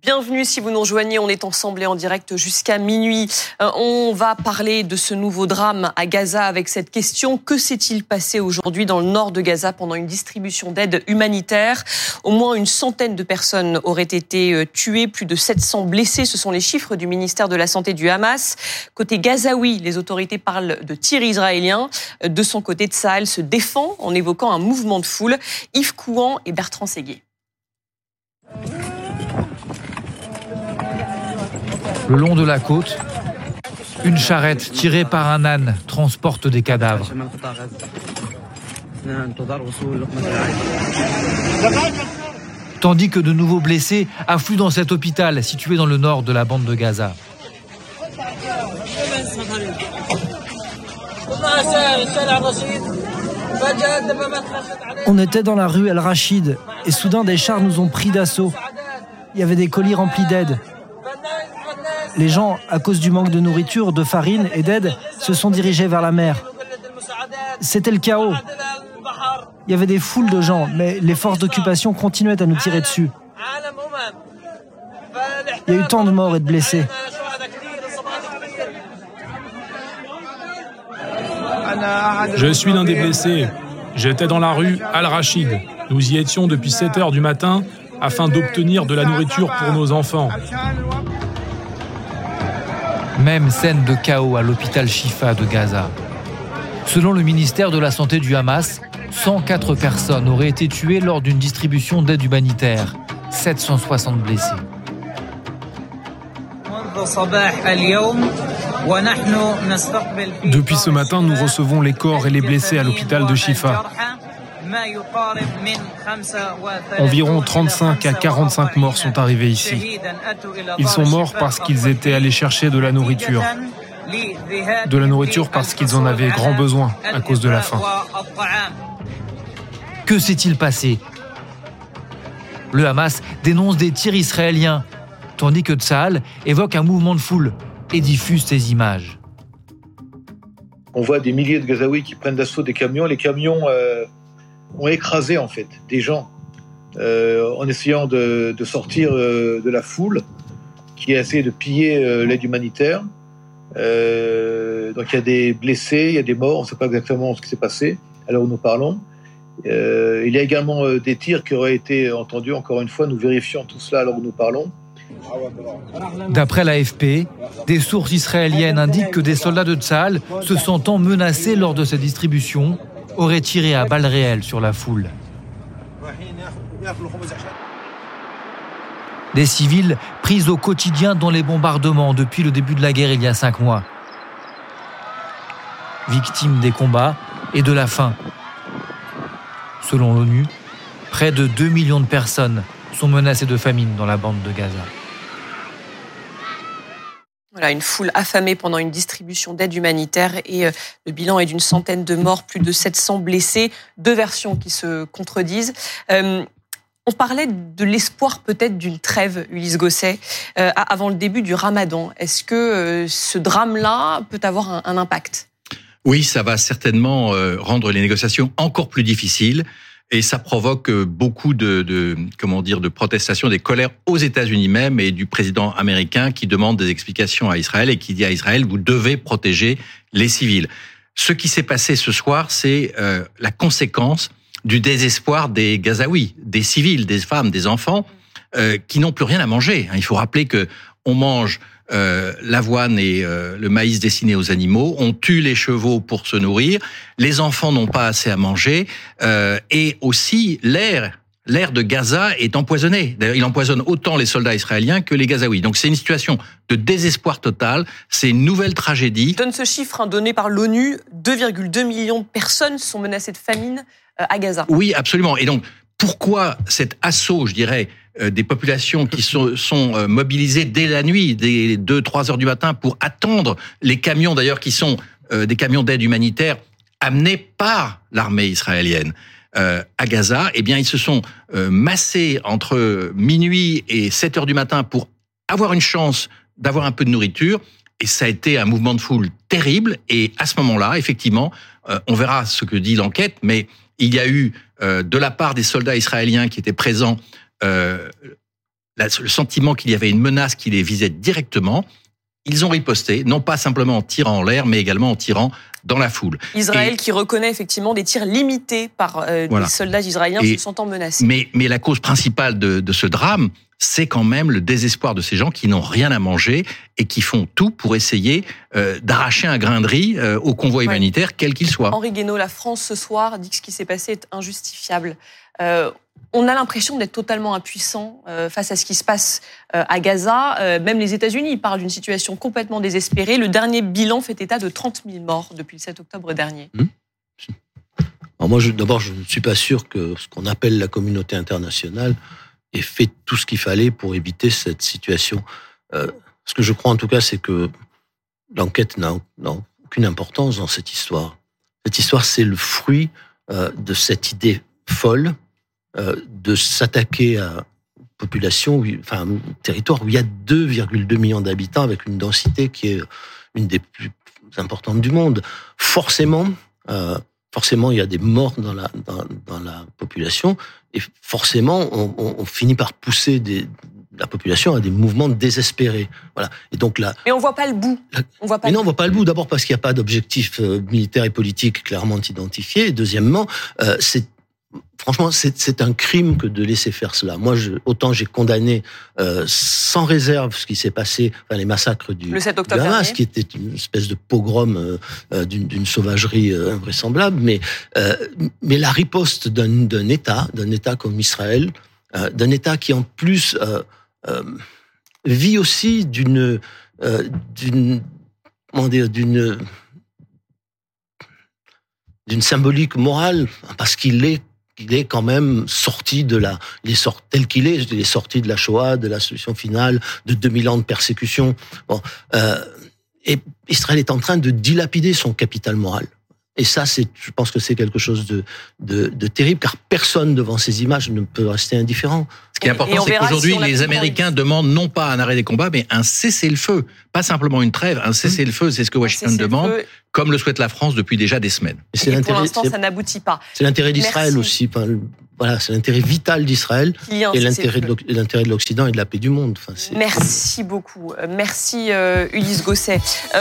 Bienvenue si vous nous rejoignez, on est ensemble et en direct jusqu'à minuit. Euh, on va parler de ce nouveau drame à Gaza avec cette question. Que s'est-il passé aujourd'hui dans le nord de Gaza pendant une distribution d'aide humanitaire? Au moins une centaine de personnes auraient été euh, tuées, plus de 700 blessés. Ce sont les chiffres du ministère de la Santé du Hamas. Côté gazaoui, les autorités parlent de tirs israéliens. Euh, de son côté, Tsahal se défend en évoquant un mouvement de foule. Yves Couan et Bertrand Séguier. Le long de la côte, une charrette tirée par un âne transporte des cadavres. Tandis que de nouveaux blessés affluent dans cet hôpital situé dans le nord de la bande de Gaza. On était dans la rue El Rachid et soudain des chars nous ont pris d'assaut. Il y avait des colis remplis d'aide. Les gens, à cause du manque de nourriture, de farine et d'aide, se sont dirigés vers la mer. C'était le chaos. Il y avait des foules de gens, mais les forces d'occupation continuaient à nous tirer dessus. Il y a eu tant de morts et de blessés. Je suis l'un des blessés. J'étais dans la rue Al-Rachid. Nous y étions depuis 7 heures du matin afin d'obtenir de la nourriture pour nos enfants. Même scène de chaos à l'hôpital Shifa de Gaza. Selon le ministère de la Santé du Hamas, 104 personnes auraient été tuées lors d'une distribution d'aide humanitaire, 760 blessés. Depuis ce matin, nous recevons les corps et les blessés à l'hôpital de Shifa. Environ 35 à 45 morts sont arrivés ici. Ils sont morts parce qu'ils étaient allés chercher de la nourriture. De la nourriture parce qu'ils en avaient grand besoin à cause de la faim. Que s'est-il passé? Le Hamas dénonce des tirs israéliens, tandis que Tsahal évoque un mouvement de foule et diffuse ces images. On voit des milliers de Gazaouis qui prennent d'assaut des camions. Les camions euh, ont écrasé en fait des gens euh, en essayant de, sortir euh, de la foule qui a essayé de piller euh, l'aide humanitaire. donc il y a des blessés, il y a des morts, on ne sait pas exactement ce qui s'est passé à l'heure où nous parlons. il y a également des tirs qui auraient été entendus, encore une fois, nous vérifions tout cela à l'heure où nous parlons. D'après l'AFP, des sources israéliennes indiquent que des soldats de Tsahal, se sentant menacés lors de cette distribution, aurait tiré à balles réelles sur la foule. Des civils pris au quotidien dans les bombardements depuis le début de la guerre il y a cinq mois. Victimes des combats et de la faim. Selon l'ONU, près de 2 millions de personnes sont menacées de famine dans la bande de Gaza. Voilà, une foule affamée pendant une distribution d'aide humanitaire et euh, le bilan est d'une centaine de morts, plus de 700 blessés. Deux versions qui se contredisent. Euh, on parlait de l'espoir peut-être d'une trêve, Ulysse Gosset, euh, avant le début du ramadan. Est-ce que ce drame-là peut avoir un impact? Oui, ça va certainement rendre les négociations encore plus difficiles et ça provoque euh, beaucoup de, de, comment dire de protestations, des colères aux États-Unis même et du président américain qui demande des explications à Israël et qui dit à Israël vous devez protéger les civils. Ce qui s'est passé ce soir, c'est euh, la conséquence du désespoir des Gazaouis, des civils, des femmes, des enfants euh, qui n'ont plus rien à manger. Il faut rappeler que on mange euh, l'avoine et euh, le maïs destinés aux animaux. On tue les chevaux pour se nourrir. Les enfants n'ont pas assez à manger. Euh, et aussi, l'air l'air de Gaza est empoisonné. D'ailleurs, il empoisonne autant les soldats israéliens que les Gazaouis. Donc c'est une situation de désespoir total. C'est une nouvelle tragédie. Je donne ce chiffre hein, donné par l'ONU. 2,2 millions de personnes sont menacées de famine à Gaza. Oui, absolument. Et donc, pourquoi cet assaut, je dirais, des populations qui sont, sont, euh, mobilisées dès la nuit, dès 2-3 heures du matin, pour attendre les camions, d'ailleurs, qui sont euh, des camions d'aide humanitaire amenés par l'armée israélienne. à Gaza, eh bien, ils se sont massés entre minuit et 7 heures du matin pour avoir une chance d'avoir un peu de nourriture. Et ça a été un mouvement de foule terrible. Et à ce moment-là, effectivement, on verra ce que dit l'enquête, mais il y a eu, de la part des soldats israéliens qui étaient présents, euh, le sentiment qu'il y avait une menace qui les visait directement, ils ont riposté, non pas simplement en tirant en l'air, mais également en tirant dans la foule. Israël qui reconnaît effectivement des tirs limités par euh, des soldats israéliens se sentant menacés. Mais, mais la cause principale de, de ce drame, c'est quand même le désespoir de ces gens qui n'ont rien à manger et qui font tout pour essayer euh, d'arracher un grain de riz euh, au convoi humanitaire, quel qu'il soit. Henri Guénaud, la France ce soir dit que ce qui s'est passé est injustifiable. On a l'impression d'être totalement impuissant euh, face à ce qui se passe euh, à Gaza. Euh, même les États-Unis parlent d'une situation complètement désespérée. Le dernier bilan fait état de 30 000 morts depuis le 7 octobre dernier. Alors moi, d'abord, je ne suis pas sûr que ce qu'on appelle la communauté internationale ait fait tout ce qu'il fallait pour éviter cette situation. ce que je crois en tout cas, c'est que l'enquête n'a aucune importance dans cette histoire. Cette histoire, c'est le fruit de cette idée folle de s'attaquer à une population, enfin un territoire où il y a 2,2 millions d'habitants avec une densité qui est une des plus importantes du monde. Forcément, euh, forcément, il y a des morts dans la dans, dans la population et forcément, on, on, finit par pousser des, la population à des mouvements désespérés. Voilà. Et donc là. Mais on voit pas le bout. on voit pas. Mais non, on voit pas le bout. D'abord parce qu'il n'y a pas d'objectif euh, militaire et politique clairement identifié. Et deuxièmement, euh, c'est franchement, c'est un crime que de laisser faire cela. Moi, je, autant j'ai condamné euh, sans réserve ce qui s'est passé, enfin, les massacres du, le 7 octobre Hamas, qui était une espèce de pogrom euh, euh d'une sauvagerie euh, invraisemblable, mais mais la riposte d'un État, d'un État comme Israël, d'un État qui en plus vit aussi d'une d'une comment dire d'une d'une symbolique morale parce qu'il est il est quand même sorti de la, il est sorti tel qu'il est, il est sorti de la Shoah, de la solution finale, de 2000 ans de persécution. Bon, euh, et Israël est en train de dilapider son capital moral. Et ça, c'est, je pense que c'est quelque chose de, de, de, terrible, car personne devant ces images ne peut rester indifférent. Ce qui est important, c'est qu'aujourd'hui, les Américains demandent non pas un arrêt des combats, mais un cessez-le-feu. Pas simplement une trêve, un cessez-le-feu, c'est ce que Washington demande, comme le souhaite la France depuis déjà des semaines. Et, et pour l'instant, ça n'aboutit pas. C'est l'intérêt d'Israël aussi. Voilà, c'est l'intérêt vital d'Israël et l'intérêt de l'Occident et de la paix du monde. Enfin, Merci beaucoup. Merci euh, Ulysse Gosset. Euh,